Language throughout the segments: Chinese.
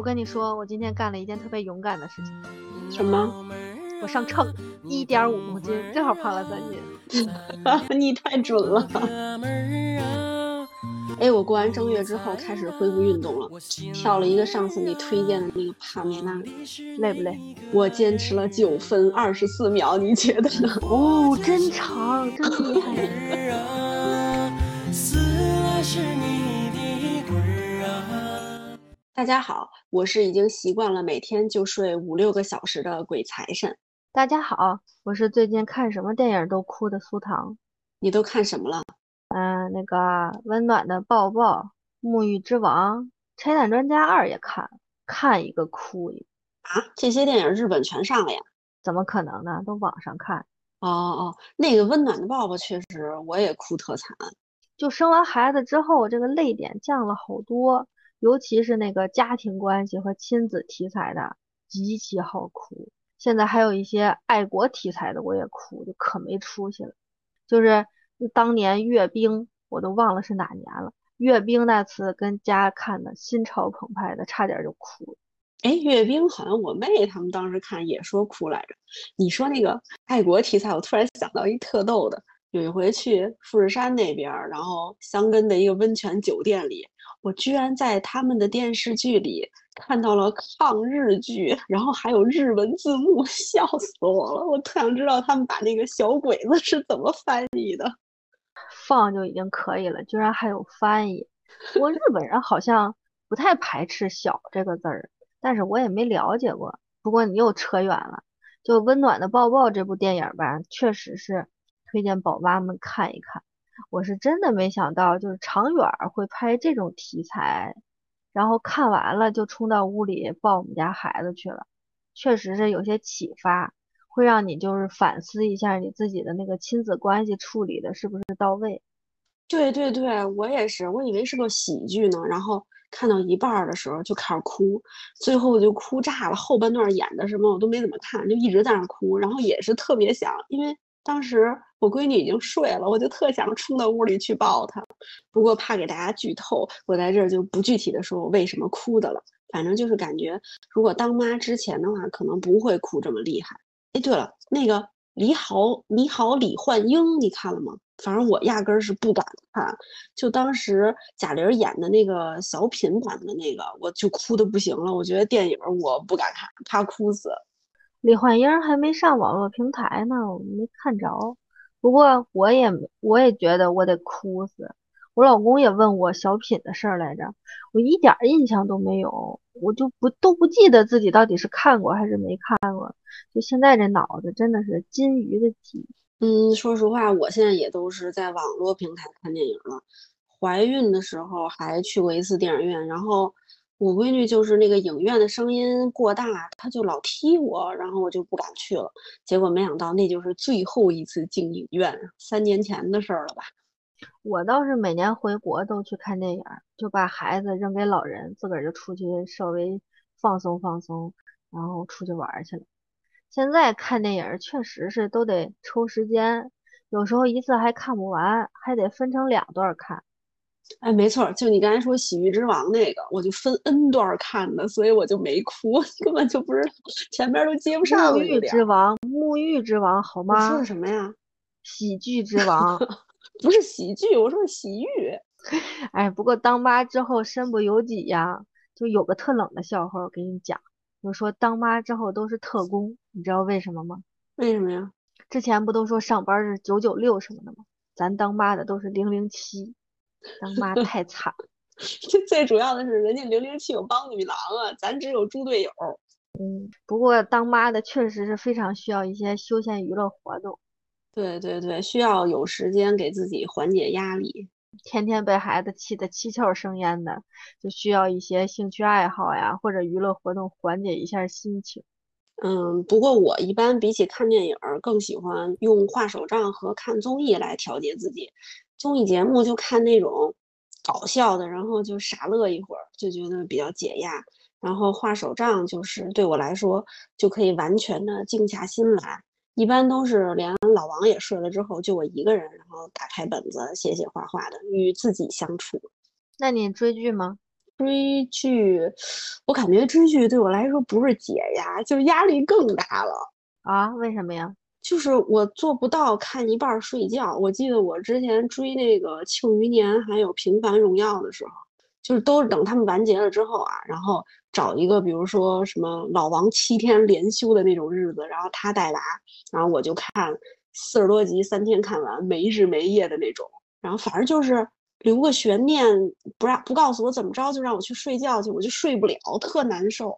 我跟你说，我今天干了一件特别勇敢的事情。什么？我上秤，一点五公斤，正好胖了三斤。你太准了。哎，我过完正月之后开始恢复运动了，跳了一个上次你推荐的那个帕梅拉，累不累？我坚持了九分二十四秒，你觉得呢？哦，真长，真厉害。大家好，我是已经习惯了每天就睡五六个小时的鬼财神。大家好，我是最近看什么电影都哭的苏糖。你都看什么了？嗯，那个温暖的抱抱、沐浴之王、拆弹专家二也看，看一个哭一个。啊，这些电影日本全上了呀？怎么可能呢？都网上看。哦哦，那个温暖的抱抱确实我也哭特惨，就生完孩子之后，这个泪点降了好多。尤其是那个家庭关系和亲子题材的，极其好哭。现在还有一些爱国题材的，我也哭，就可没出息了。就是当年阅兵，我都忘了是哪年了。阅兵那次跟家看的，心潮澎湃的，差点就哭了。哎，阅兵好像我妹他们当时看也说哭来着。你说那个爱国题材，我突然想到一特逗的，有一回去富士山那边，然后香根的一个温泉酒店里。我居然在他们的电视剧里看到了抗日剧，然后还有日文字幕，笑死我了！我特想知道他们把那个小鬼子是怎么翻译的。放就已经可以了，居然还有翻译。不过日本人好像不太排斥“小”这个字儿，但是我也没了解过。不过你又扯远了，就《温暖的抱抱》这部电影吧，确实是推荐宝妈们看一看。我是真的没想到，就是长远会拍这种题材，然后看完了就冲到屋里抱我们家孩子去了，确实是有些启发，会让你就是反思一下你自己的那个亲子关系处理的是不是到位。对对对，我也是，我以为是个喜剧呢，然后看到一半的时候就开始哭，最后就哭炸了，后半段演的什么我都没怎么看，就一直在那哭，然后也是特别想，因为。当时我闺女已经睡了，我就特想冲到屋里去抱她，不过怕给大家剧透，我在这儿就不具体的说我为什么哭的了。反正就是感觉，如果当妈之前的话，可能不会哭这么厉害。哎，对了，那个李好，你好，李焕英，你看了吗？反正我压根儿是不敢看，就当时贾玲演的那个小品版的那个，我就哭的不行了。我觉得电影我不敢看，怕哭死。李焕英还没上网络平台呢，我没看着。不过我也我也觉得我得哭死。我老公也问我小品的事儿来着，我一点印象都没有，我就不都不记得自己到底是看过还是没看过。就现在这脑子真的是金鱼的记忆。嗯，说实话，我现在也都是在网络平台看电影了。怀孕的时候还去过一次电影院，然后。我闺女就是那个影院的声音过大，她就老踢我，然后我就不敢去了。结果没想到那就是最后一次进影院，三年前的事儿了吧？我倒是每年回国都去看电影，就把孩子扔给老人，自个儿就出去稍微放松放松，然后出去玩去了。现在看电影确实是都得抽时间，有时候一次还看不完，还得分成两段看。哎，没错，就你刚才说《喜剧之王》那个，我就分 N 段看的，所以我就没哭，根本就不是前边都接不上。沐浴之王，沐浴之王，好吗？你说的什么呀？喜剧之王，不是喜剧，我说洗浴。哎，不过当妈之后身不由己呀，就有个特冷的笑话，我给你讲，就说当妈之后都是特工，你知道为什么吗？为什么呀？之前不都说上班是九九六什么的吗？咱当妈的都是零零七。当妈太惨，最最主要的是人家零零七有帮女郎啊，咱只有猪队友。嗯，不过当妈的确实是非常需要一些休闲娱乐活动。对对对，需要有时间给自己缓解压力。天天被孩子气得七窍生烟的，就需要一些兴趣爱好呀，或者娱乐活动缓解一下心情。嗯，不过我一般比起看电影，更喜欢用画手账和看综艺来调节自己。综艺节目就看那种搞笑的，然后就傻乐一会儿，就觉得比较解压。然后画手账就是对我来说就可以完全的静下心来。一般都是连老王也睡了之后，就我一个人，然后打开本子写写画画的，与自己相处。那你追剧吗？追剧，我感觉追剧对我来说不是解压，就是压力更大了啊？为什么呀？就是我做不到看一半睡觉。我记得我之前追那个《庆余年》还有《平凡荣耀》的时候，就是都等他们完结了之后啊，然后找一个比如说什么老王七天连休的那种日子，然后他代打，然后我就看四十多集，三天看完，没日没夜的那种。然后反正就是留个悬念，不让不告诉我怎么着，就让我去睡觉去，我就睡不了，特难受。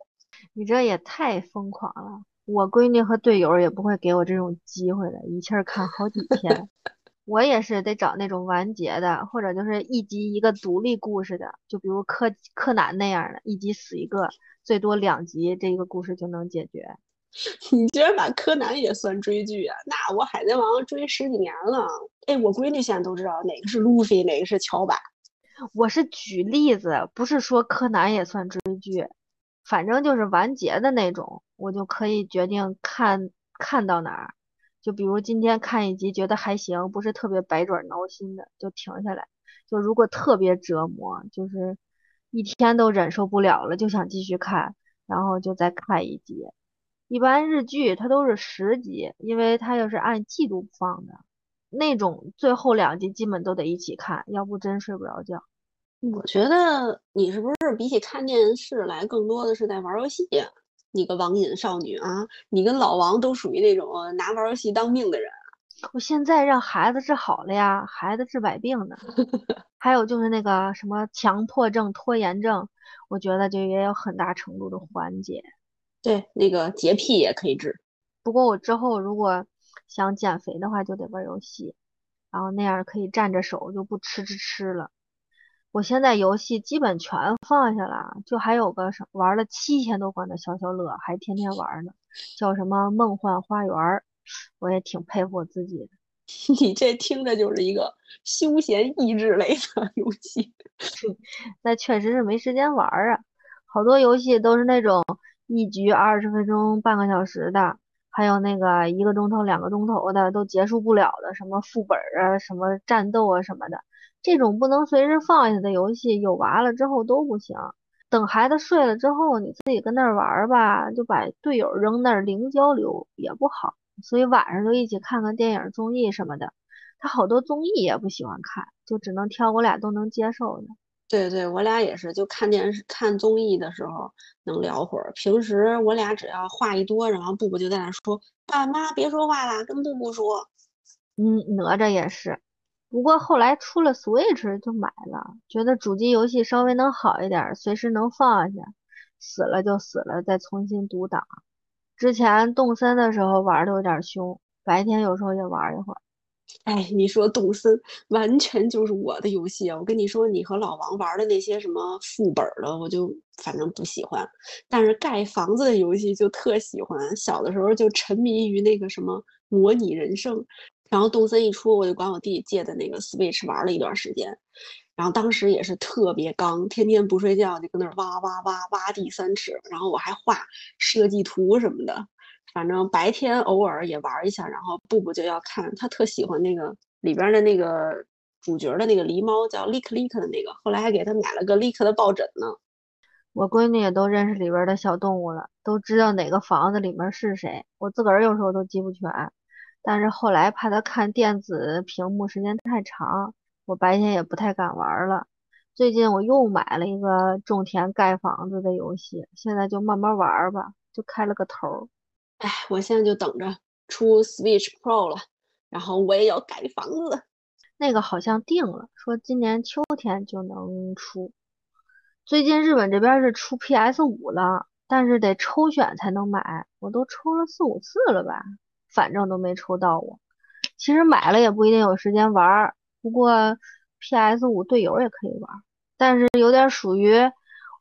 你这也太疯狂了。我闺女和队友也不会给我这种机会的，一气儿看好几天。我也是得找那种完结的，或者就是一集一个独立故事的，就比如柯柯南那样的，一集死一个，最多两集，这个故事就能解决。你居然把柯南也算追剧啊？那我海贼王追十几年了。哎，我闺女现在都知道哪个是路飞，哪个是乔巴。我是举例子，不是说柯南也算追剧。反正就是完结的那种，我就可以决定看看到哪儿。就比如今天看一集觉得还行，不是特别百爪挠心的，就停下来。就如果特别折磨，就是一天都忍受不了了，就想继续看，然后就再看一集。一般日剧它都是十集，因为它要是按季度放的，那种最后两集基本都得一起看，要不真睡不着觉。我觉得你是不是比起看电视来，更多的是在玩游戏？你个网瘾少女啊！你跟老王都属于那种拿玩游戏当命的人。我现在让孩子治好了呀，孩子治百病呢。还有就是那个什么强迫症、拖延症，我觉得就也有很大程度的缓解。对，那个洁癖也可以治。不过我之后如果想减肥的话，就得玩游戏，然后那样可以站着手，就不吃吃吃了。我现在游戏基本全放下了，就还有个什玩了七千多关的消消乐，还天天玩呢，叫什么梦幻花园，我也挺佩服我自己的。你这听着就是一个休闲益智类的游戏，那确实是没时间玩啊。好多游戏都是那种一局二十分钟、半个小时的，还有那个一个钟头、两个钟头的都结束不了的，什么副本啊、什么战斗啊什么的。这种不能随时放下的游戏，有娃了之后都不行。等孩子睡了之后，你自己跟那儿玩吧，就把队友扔那儿零交流也不好。所以晚上就一起看看电影、综艺什么的。他好多综艺也不喜欢看，就只能挑我俩都能接受的。对对，我俩也是，就看电视、看综艺的时候能聊会儿。平时我俩只要话一多，然后布布就在那说：“爸妈别说话了，跟布布说。”嗯，哪吒也是。不过后来出了 Switch 就买了，觉得主机游戏稍微能好一点，随时能放下，死了就死了，再重新读档。之前动森的时候玩的有点凶，白天有时候也玩一会儿。哎，你说动森完全就是我的游戏啊！我跟你说，你和老王玩的那些什么副本的，我就反正不喜欢。但是盖房子的游戏就特喜欢，小的时候就沉迷于那个什么模拟人生。然后动森一出，我就管我弟借的那个 Switch 玩了一段时间，然后当时也是特别刚，天天不睡觉就跟那儿挖挖挖挖地三尺，然后我还画设计图什么的，反正白天偶尔也玩一下。然后布布就要看，他特喜欢那个里边的那个主角的那个狸猫，叫 Lick Lick 的那个，后来还给他买了个 Lick 的抱枕呢。我闺女也都认识里边的小动物了，都知道哪个房子里面是谁，我自个儿有时候都记不全。但是后来怕他看电子屏幕时间太长，我白天也不太敢玩了。最近我又买了一个种田盖房子的游戏，现在就慢慢玩吧，就开了个头。哎，我现在就等着出 Switch Pro 了，然后我也要盖房子。那个好像定了，说今年秋天就能出。最近日本这边是出 PS 五了，但是得抽选才能买，我都抽了四五次了吧。反正都没抽到我，其实买了也不一定有时间玩儿。不过 PS 五队友也可以玩，但是有点属于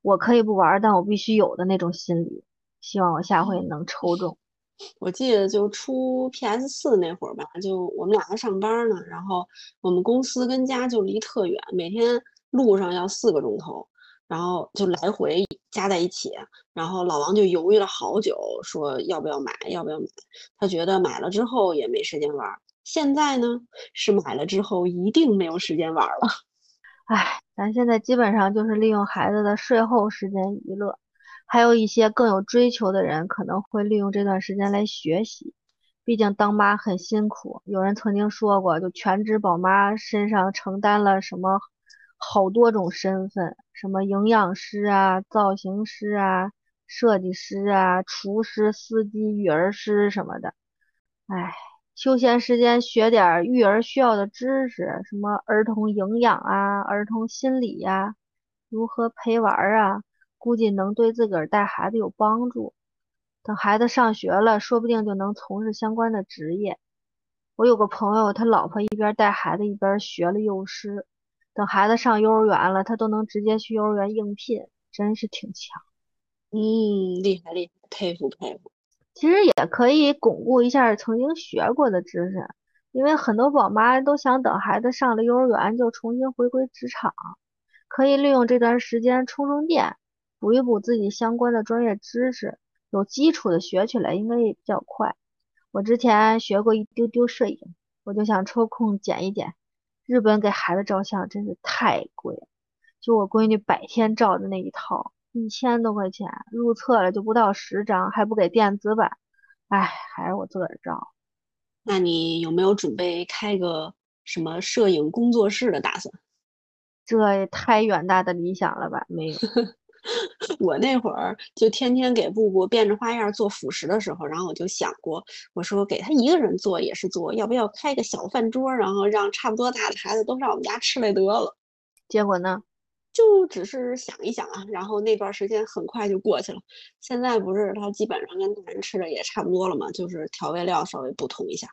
我可以不玩，但我必须有的那种心理。希望我下回能抽中。我记得就出 PS 四那会儿吧，就我们俩还上班呢，然后我们公司跟家就离特远，每天路上要四个钟头。然后就来回加在一起，然后老王就犹豫了好久，说要不要买，要不要买？他觉得买了之后也没时间玩。现在呢，是买了之后一定没有时间玩了。唉，咱现在基本上就是利用孩子的睡后时间娱乐，还有一些更有追求的人可能会利用这段时间来学习。毕竟当妈很辛苦，有人曾经说过，就全职宝妈身上承担了什么好多种身份，什么营养师啊、造型师啊、设计师啊、厨师、司机、育儿师什么的。唉。休闲时间学点育儿需要的知识，什么儿童营养啊、儿童心理呀、如何陪玩啊，估计能对自个儿带孩子有帮助。等孩子上学了，说不定就能从事相关的职业。我有个朋友，他老婆一边带孩子一边学了幼师，等孩子上幼儿园了，他都能直接去幼儿园应聘，真是挺强。嗯，厉害厉害，佩服佩服。其实也可以巩固一下曾经学过的知识，因为很多宝妈都想等孩子上了幼儿园就重新回归职场，可以利用这段时间充充电，补一补自己相关的专业知识，有基础的学起来应该也比较快。我之前学过一丢丢摄影，我就想抽空剪一剪。日本给孩子照相真是太贵了，就我闺女百天照的那一套。一千多块钱，入册了就不到十张，还不给电子版，哎，还是我自个儿照。那你有没有准备开个什么摄影工作室的打算？这也太远大的理想了吧？没有。我那会儿就天天给布布变着花样做辅食的时候，然后我就想过，我说给他一个人做也是做，要不要开个小饭桌，然后让差不多大的孩子都上我们家吃来得了。结果呢？就只是想一想啊，然后那段时间很快就过去了。现在不是他基本上跟大人吃的也差不多了嘛，就是调味料稍微不同一下。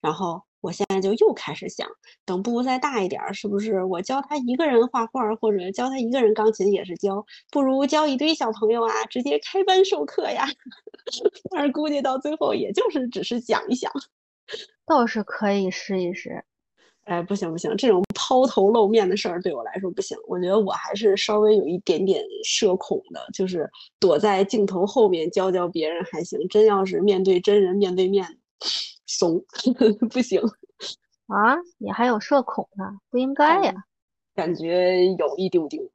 然后我现在就又开始想，等布布再大一点，是不是我教他一个人画画，或者教他一个人钢琴也是教，不如教一堆小朋友啊，直接开班授课呀。但是估计到最后也就是只是想一想，倒是可以试一试。哎，不行不行，这种抛头露面的事儿对我来说不行。我觉得我还是稍微有一点点社恐的，就是躲在镜头后面教教别人还行。真要是面对真人面对面，怂，不行。啊，你还有社恐呢？不应该呀。感觉有一丢丢。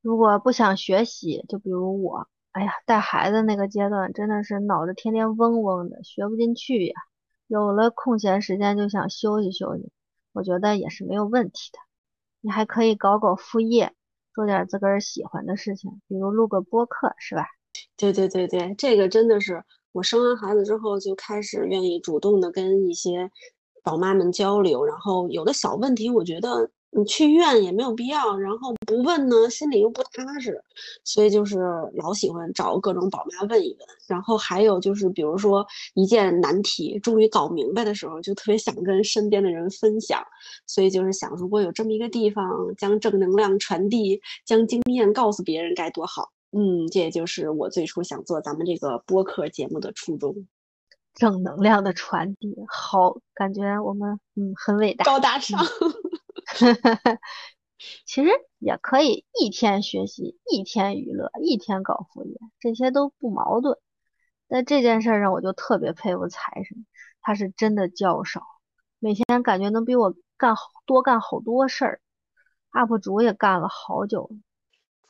如果不想学习，就比如我，哎呀，带孩子那个阶段真的是脑子天天嗡嗡的，学不进去呀。有了空闲时间就想休息休息。我觉得也是没有问题的，你还可以搞搞副业，做点自个儿喜欢的事情，比如录个播客，是吧？对对对对，这个真的是我生完孩子之后就开始愿意主动的跟一些宝妈们交流，然后有的小问题，我觉得。你去医院也没有必要，然后不问呢，心里又不踏实，所以就是老喜欢找各种宝妈问一问。然后还有就是，比如说一件难题终于搞明白的时候，就特别想跟身边的人分享。所以就是想，如果有这么一个地方，将正能量传递，将经验告诉别人，该多好。嗯，这也就是我最初想做咱们这个播客节目的初衷。正能量的传递，好，感觉我们嗯很伟大，高大上。其实也可以一天学习，一天娱乐，一天搞副业，这些都不矛盾。在这件事上，我就特别佩服财神，他是真的较少，每天感觉能比我干好多干好多事儿。UP 主也干了好久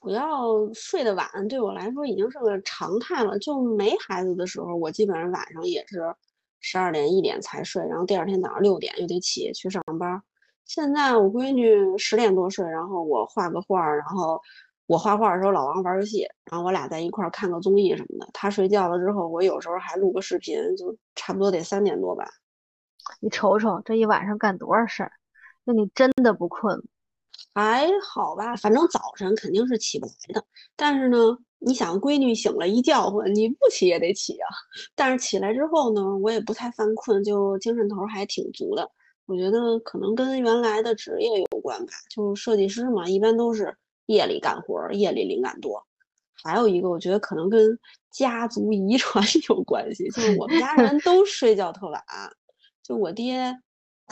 主要睡得晚对我来说已经是个常态了。就没孩子的时候，我基本上晚上也是十二点一点才睡，然后第二天早上六点又得起去上班。现在我闺女十点多睡，然后我画个画，然后我画画的时候老王玩游戏，然后我俩在一块儿看个综艺什么的。他睡觉了之后，我有时候还录个视频，就差不多得三点多吧。你瞅瞅这一晚上干多少事儿，那你真的不困吗？还好吧，反正早晨肯定是起不来的。但是呢，你想闺女醒了一叫唤，你不起也得起啊。但是起来之后呢，我也不太犯困，就精神头还挺足的。我觉得可能跟原来的职业有关吧，就是设计师嘛，一般都是夜里干活，夜里灵感多。还有一个，我觉得可能跟家族遗传 有关系，就是我们家人都睡觉特晚，就我爹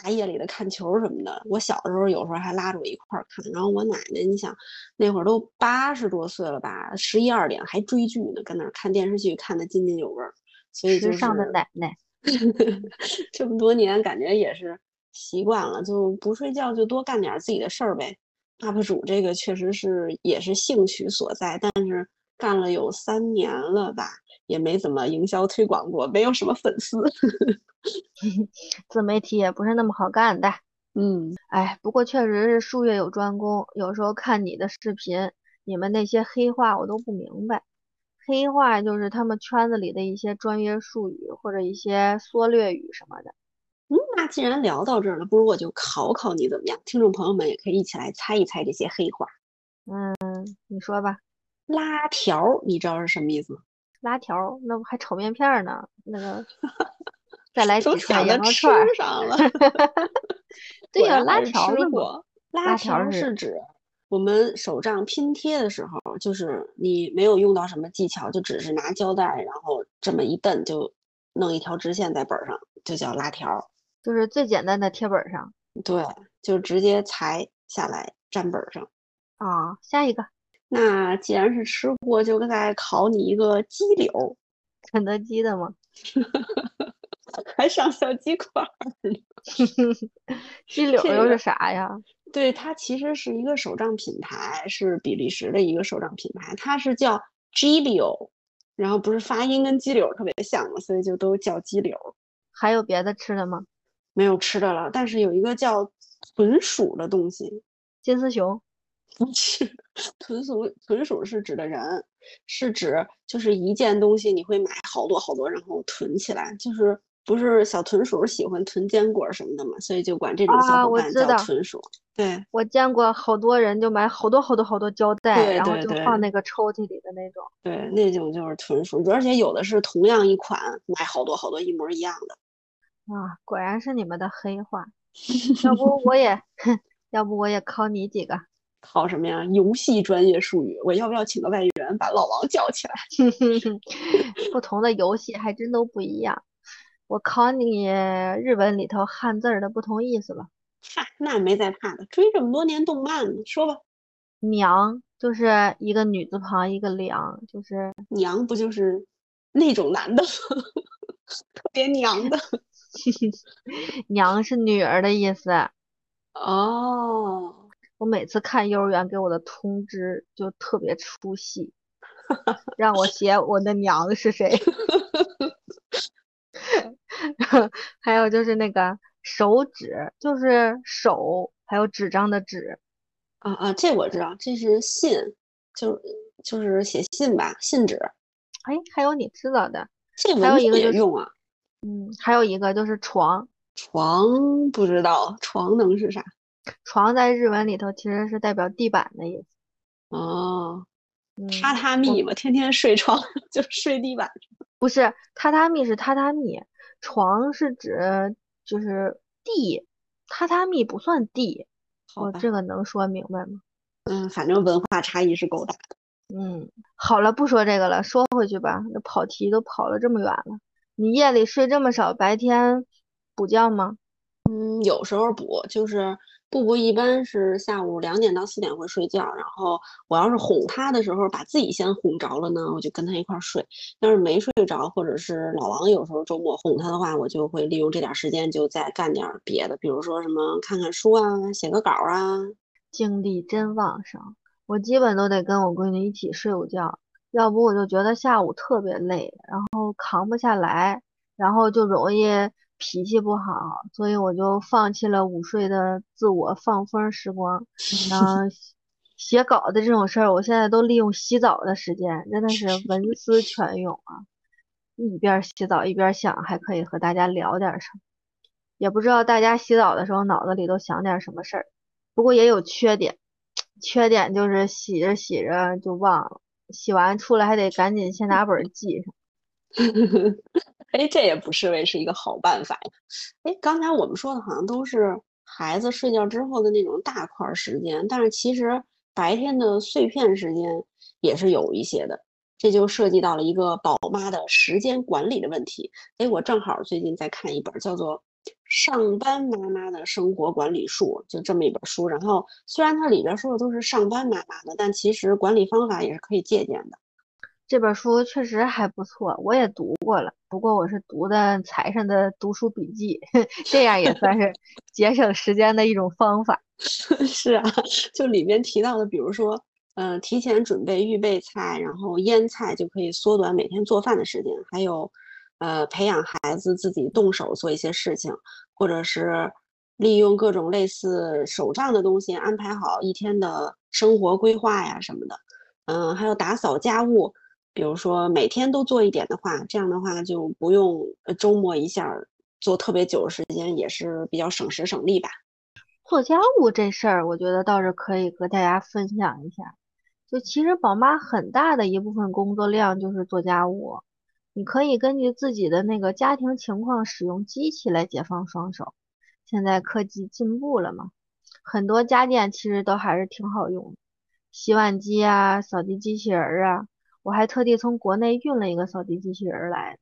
大夜里的看球什么的。我小的时候有时候还拉着我一块儿看，然后我奶奶，你想那会儿都八十多岁了吧，十一二点还追剧呢，跟那儿看电视剧看得津津有味儿。所以就是时尚的奶奶，这么多年感觉也是。习惯了就不睡觉，就多干点自己的事儿呗。UP 主这个确实是也是兴趣所在，但是干了有三年了吧，也没怎么营销推广过，没有什么粉丝。自媒体也不是那么好干的。嗯，哎，不过确实是术业有专攻，有时候看你的视频，你们那些黑话我都不明白。黑话就是他们圈子里的一些专业术语或者一些缩略语什么的。嗯，那既然聊到这儿了，不如我就考考你怎么样？听众朋友们也可以一起来猜一猜这些黑话。嗯，你说吧。拉条，你知道是什么意思吗？拉条，那不还炒面片呢？那个，再来几串羊肉串儿。上了。对呀，拉条是不？拉条是指我们手账拼贴的时候，就是你没有用到什么技巧，就只是拿胶带，然后这么一蹬，就弄一条直线在本上，就叫拉条。就是最简单的贴本上。对，就直接裁下来粘本上。啊，下一个。那既然是吃货，就再考你一个鸡柳。肯德基的吗？还上小鸡块儿。鸡柳又是啥呀？对，它其实是一个手账品牌，是比利时的一个手账品牌，它是叫 Gilio，然后不是发音跟鸡柳特别像嘛，所以就都叫鸡柳。还有别的吃的吗？没有吃的了，但是有一个叫豚鼠的东西。金丝熊？不是，豚鼠豚鼠是指的人，是指就是一件东西你会买好多好多，然后囤起来，就是。不是小豚鼠喜欢囤坚果什么的嘛，所以就管这种小伙伴叫豚鼠。对，我见过好多人就买好多好多好多胶带，然后就放那个抽屉里的那种。对，那种就是豚鼠，而且有的是同样一款买好多好多一模一样的。啊，果然是你们的黑话。要不我也，要不我也考你几个。考什么呀？游戏专业术语，我要不要请个外援把老王叫起来？不同的游戏还真都不一样。我考你日文里头汉字的不同意思吧。哈，那没在怕的，追这么多年动漫呢。说吧，娘就是一个女字旁一个良，就是娘不就是那种男的，特别娘的。娘是女儿的意思。哦，我每次看幼儿园给我的通知就特别出戏，让我写我的娘是谁。还有就是那个手指，就是手，还有纸张的纸。啊啊，这我知道，这是信，就就是写信吧，信纸。哎，还有你知道的，这还有一个也用啊。嗯，还有一个就是床。床不知道，床能是啥？床在日文里头其实是代表地板的意思。哦，榻榻米嘛，天天睡床 就睡地板。不是，榻榻米是榻榻米。床是指就是地，榻榻米不算地，我这个能说明白吗？嗯，反正文化差异是够大的。嗯，好了，不说这个了，说回去吧。那跑题都跑了这么远了，你夜里睡这么少，白天补觉吗？嗯，有时候补，就是。布布一般是下午两点到四点会睡觉，然后我要是哄他的时候，把自己先哄着了呢，我就跟他一块睡。要是没睡着，或者是老王有时候周末哄他的话，我就会利用这点时间就再干点别的，比如说什么看看书啊，写个稿啊。精力真旺盛，我基本都得跟我闺女一起睡午觉，要不我就觉得下午特别累，然后扛不下来，然后就容易。脾气不好，所以我就放弃了午睡的自我放风时光。然后写稿的这种事儿，我现在都利用洗澡的时间，真的是文思泉涌啊！一边洗澡一边想，还可以和大家聊点什么。也不知道大家洗澡的时候脑子里都想点什么事儿。不过也有缺点，缺点就是洗着洗着就忘了，洗完出来还得赶紧先拿本记上。哎，这也不失为是一个好办法呀。哎，刚才我们说的好像都是孩子睡觉之后的那种大块时间，但是其实白天的碎片时间也是有一些的。这就涉及到了一个宝妈的时间管理的问题。哎，我正好最近在看一本叫做《上班妈妈的生活管理术》，就这么一本书。然后虽然它里边说的都是上班妈妈的，但其实管理方法也是可以借鉴的。这本书确实还不错，我也读过了。不过我是读的财神的读书笔记，这样也算是节省时间的一种方法。是啊，就里面提到的，比如说，呃，提前准备预备菜，然后腌菜就可以缩短每天做饭的时间，还有，呃，培养孩子自己动手做一些事情，或者是利用各种类似手账的东西安排好一天的生活规划呀什么的，嗯，还有打扫家务，比如说每天都做一点的话，这样的话就不用周末一下做特别久的时间，也是比较省时省力吧。做家务这事儿，我觉得倒是可以和大家分享一下。就其实宝妈很大的一部分工作量就是做家务，你可以根据自己的那个家庭情况使用机器来解放双手。现在科技进步了嘛，很多家电其实都还是挺好用的，洗碗机啊、扫地机器人啊，我还特地从国内运了一个扫地机器人儿来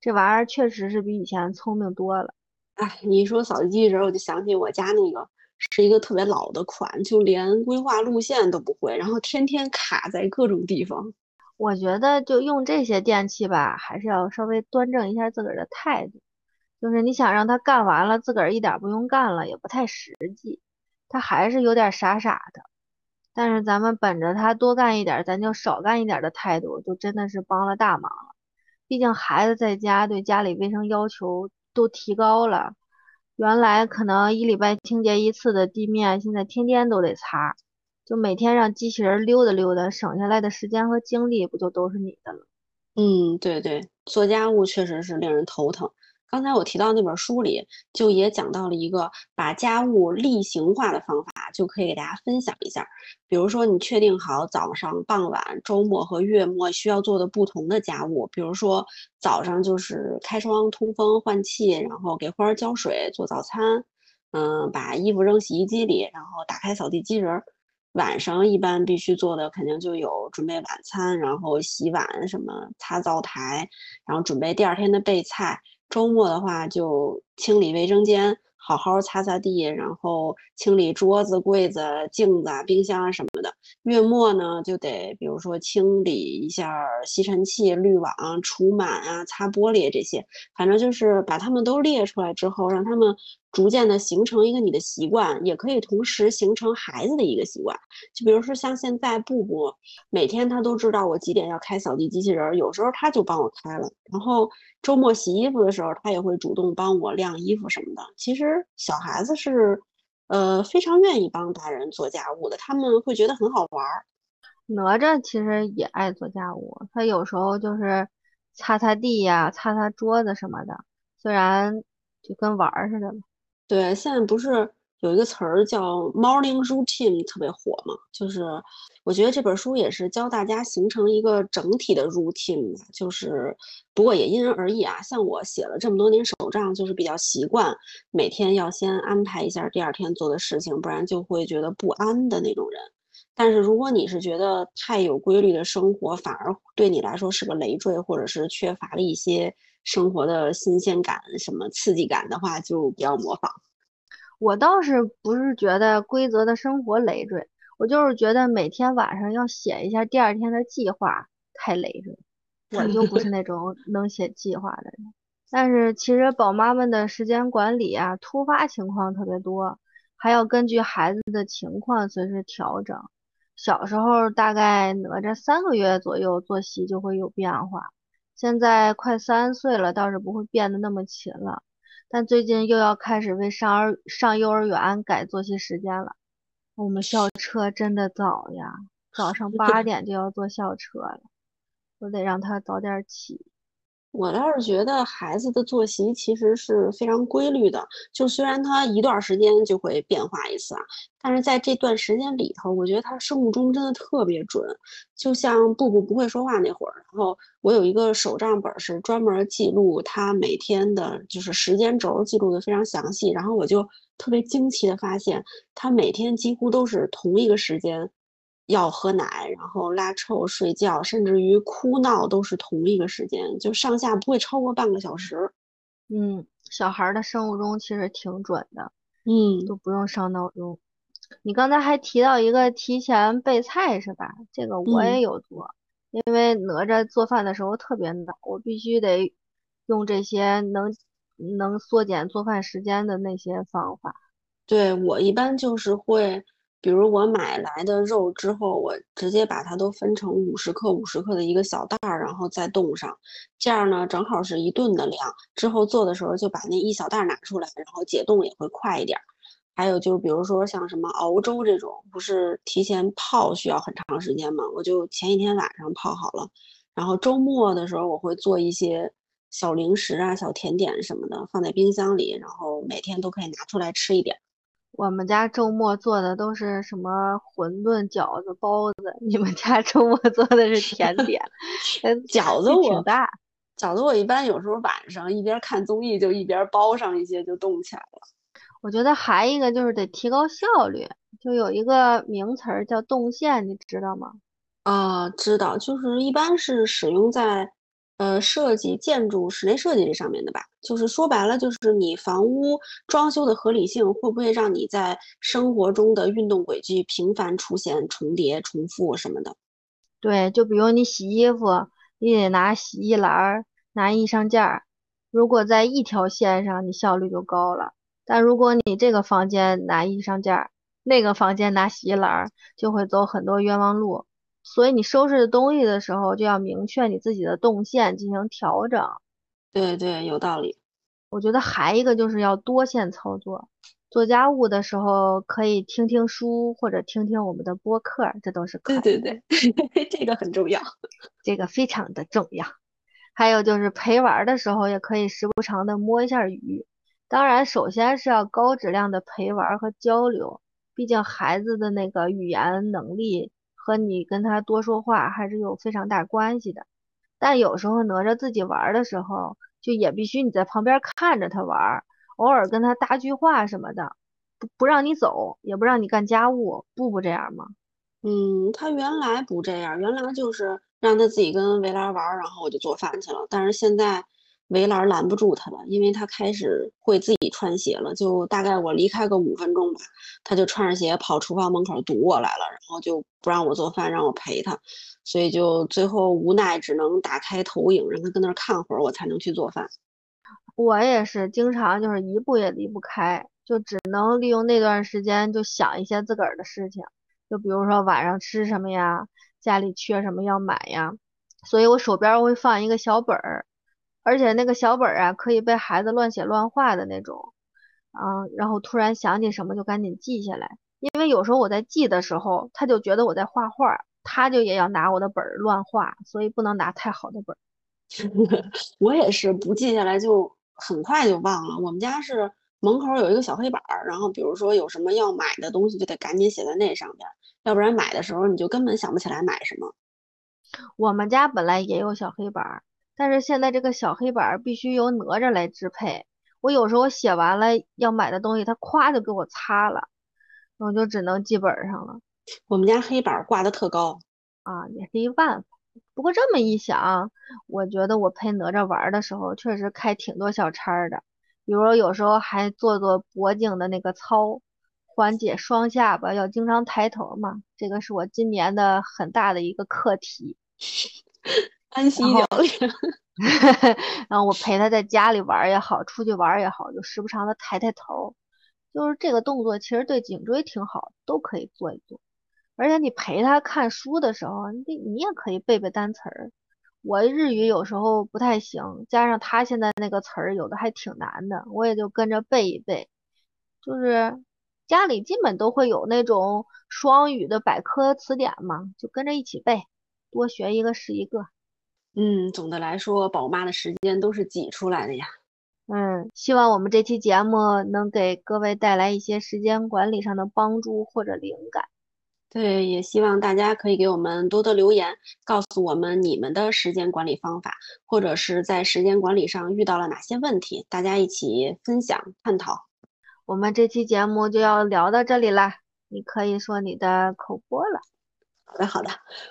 这玩意儿确实是比以前聪明多了。哎，你一说扫地机器人，我就想起我家那个。是一个特别老的款，就连规划路线都不会，然后天天卡在各种地方。我觉得就用这些电器吧，还是要稍微端正一下自个儿的态度。就是你想让它干完了，自个儿一点不用干了，也不太实际。它还是有点傻傻的。但是咱们本着他多干一点，咱就少干一点的态度，就真的是帮了大忙了。毕竟孩子在家，对家里卫生要求都提高了。原来可能一礼拜清洁一次的地面，现在天天都得擦，就每天让机器人溜达溜达，省下来的时间和精力不就都是你的了？嗯，对对，做家务确实是令人头疼。刚才我提到那本书里，就也讲到了一个把家务例行化的方法，就可以给大家分享一下。比如说，你确定好早上、傍晚、周末和月末需要做的不同的家务，比如说早上就是开窗通风换气，然后给花儿浇水做早餐，嗯，把衣服扔洗衣机里，然后打开扫地机人。晚上一般必须做的肯定就有准备晚餐，然后洗碗什么，擦灶台，然后准备第二天的备菜。周末的话，就清理卫生间，好好擦擦地，然后清理桌子、柜子、镜子啊、冰箱啊什么的。月末呢，就得比如说清理一下吸尘器、滤网、除螨啊、擦玻璃这些，反正就是把它们都列出来之后，让他们。逐渐的形成一个你的习惯，也可以同时形成孩子的一个习惯。就比如说像现在布布，每天他都知道我几点要开扫地机器人，有时候他就帮我开了。然后周末洗衣服的时候，他也会主动帮我晾衣服什么的。其实小孩子是，呃，非常愿意帮大人做家务的，他们会觉得很好玩儿。哪吒其实也爱做家务，他有时候就是擦擦地呀、擦擦桌子什么的，虽然就跟玩儿似的对，现在不是有一个词儿叫 morning routine 特别火嘛？就是我觉得这本书也是教大家形成一个整体的 routine，就是不过也因人而异啊。像我写了这么多年手账，就是比较习惯每天要先安排一下第二天做的事情，不然就会觉得不安的那种人。但是如果你是觉得太有规律的生活反而对你来说是个累赘，或者是缺乏了一些。生活的新鲜感，什么刺激感的话，就不要模仿。我倒是不是觉得规则的生活累赘，我就是觉得每天晚上要写一下第二天的计划太累赘。我就不是那种能写计划的人。但是其实宝妈们的时间管理啊，突发情况特别多，还要根据孩子的情况随时调整。小时候大概哪吒三个月左右，作息就会有变化。现在快三岁了，倒是不会变得那么勤了，但最近又要开始为上儿上幼儿园改作息时间了。我们校车真的早呀，早上八 点就要坐校车了，我得让他早点起。我倒是觉得孩子的作息其实是非常规律的，就虽然他一段时间就会变化一次啊，但是在这段时间里头，我觉得他生物钟真的特别准。就像布布不会说话那会儿，然后我有一个手账本是专门记录他每天的，就是时间轴记录的非常详细，然后我就特别惊奇的发现，他每天几乎都是同一个时间。要喝奶，然后拉臭、睡觉，甚至于哭闹都是同一个时间，就上下不会超过半个小时。嗯，小孩的生物钟其实挺准的，嗯，都不用上闹钟。你刚才还提到一个提前备菜是吧？这个我也有做，因为哪吒做饭的时候特别恼，我必须得用这些能能缩减做饭时间的那些方法。对，我一般就是会，比如我买来的肉之后，我直接把它都分成五十克、五十克的一个小袋儿，然后再冻上，这样呢正好是一顿的量。之后做的时候就把那一小袋拿出来，然后解冻也会快一点。还有就是比如说像什么熬粥这种，不是提前泡需要很长时间吗？我就前一天晚上泡好了，然后周末的时候我会做一些小零食啊、小甜点什么的，放在冰箱里，然后每天都可以拿出来吃一点。我们家周末做的都是什么馄饨、饺子、包子，你们家周末做的是甜点，饺子我挺大。饺子我一般有时候晚上一边看综艺就一边包上一些就冻起来了。我觉得还一个就是得提高效率，就有一个名词儿叫动线，你知道吗？啊，知道，就是一般是使用在。呃，设计建筑室内设计这上面的吧，就是说白了，就是你房屋装修的合理性会不会让你在生活中的运动轨迹频繁出现重叠、重复什么的？对，就比如你洗衣服，你得拿洗衣篮儿、拿衣裳架儿，如果在一条线上，你效率就高了。但如果你这个房间拿衣裳架儿，那个房间拿洗衣篮儿，就会走很多冤枉路。所以你收拾东西的时候就要明确你自己的动线进行调整。对对，有道理。我觉得还一个就是要多线操作。做家务的时候可以听听书或者听听我们的播客，这都是可以。对对对，这个很重要，这个非常的重要。还有就是陪玩的时候也可以时不常的摸一下鱼。当然，首先是要高质量的陪玩和交流，毕竟孩子的那个语言能力。和你跟他多说话还是有非常大关系的，但有时候哪吒自己玩的时候，就也必须你在旁边看着他玩，偶尔跟他搭句话什么的，不不让你走，也不让你干家务，不不这样吗？嗯，他原来不这样，原来就是让他自己跟围栏玩，然后我就做饭去了，但是现在。围栏拦不住他了，因为他开始会自己穿鞋了。就大概我离开个五分钟吧，他就穿着鞋跑厨房门口堵我来了，然后就不让我做饭，让我陪他。所以就最后无奈只能打开投影，让他跟那儿看会儿，我才能去做饭。我也是经常就是一步也离不开，就只能利用那段时间就想一些自个儿的事情，就比如说晚上吃什么呀，家里缺什么要买呀。所以我手边会放一个小本儿。而且那个小本儿啊，可以被孩子乱写乱画的那种，啊，然后突然想起什么就赶紧记下来。因为有时候我在记的时候，他就觉得我在画画，他就也要拿我的本儿乱画，所以不能拿太好的本儿。我也是不记下来就很快就忘了。我们家是门口有一个小黑板儿，然后比如说有什么要买的东西，就得赶紧写在那上边，要不然买的时候你就根本想不起来买什么。我们家本来也有小黑板儿。但是现在这个小黑板必须由哪吒来支配，我有时候写完了要买的东西，他咵就给我擦了，我就只能记本上了。我们家黑板挂的特高啊，也是一办法。不过这么一想，我觉得我陪哪吒玩的时候，确实开挺多小差的，比如有时候还做做脖颈的那个操，缓解双下巴要经常抬头嘛，这个是我今年的很大的一个课题。安息疗养，然后我陪他在家里玩也好，出去玩也好，就时不常的抬抬头，就是这个动作其实对颈椎挺好，都可以做一做。而且你陪他看书的时候，你你也可以背背单词儿。我日语有时候不太行，加上他现在那个词儿有的还挺难的，我也就跟着背一背。就是家里基本都会有那种双语的百科词典嘛，就跟着一起背，多学一个是一个。嗯，总的来说，宝妈的时间都是挤出来的呀。嗯，希望我们这期节目能给各位带来一些时间管理上的帮助或者灵感。对，也希望大家可以给我们多多留言，告诉我们你们的时间管理方法，或者是在时间管理上遇到了哪些问题，大家一起分享探讨。我们这期节目就要聊到这里啦，你可以说你的口播了。好的，好的，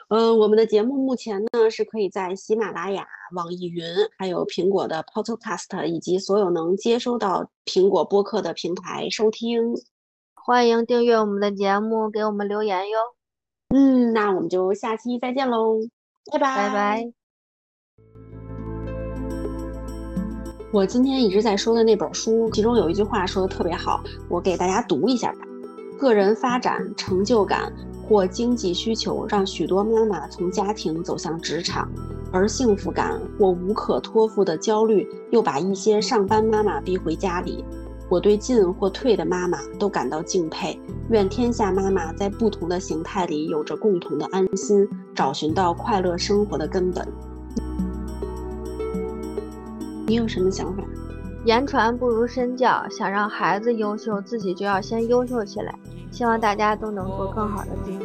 嗯，我们的节目目前呢是可以在喜马拉雅、网易云，还有苹果的 Podcast 以及所有能接收到苹果播客的平台收听。欢迎订阅我们的节目，给我们留言哟。嗯，那我们就下期再见喽，拜拜，拜拜。我今天一直在说的那本书，其中有一句话说的特别好，我给大家读一下吧。个人发展、成就感或经济需求让许多妈妈从家庭走向职场，而幸福感或无可托付的焦虑又把一些上班妈妈逼回家里。我对进或退的妈妈都感到敬佩，愿天下妈妈在不同的形态里有着共同的安心，找寻到快乐生活的根本。你有什么想法？言传不如身教，想让孩子优秀，自己就要先优秀起来。希望大家都能做更好的自己。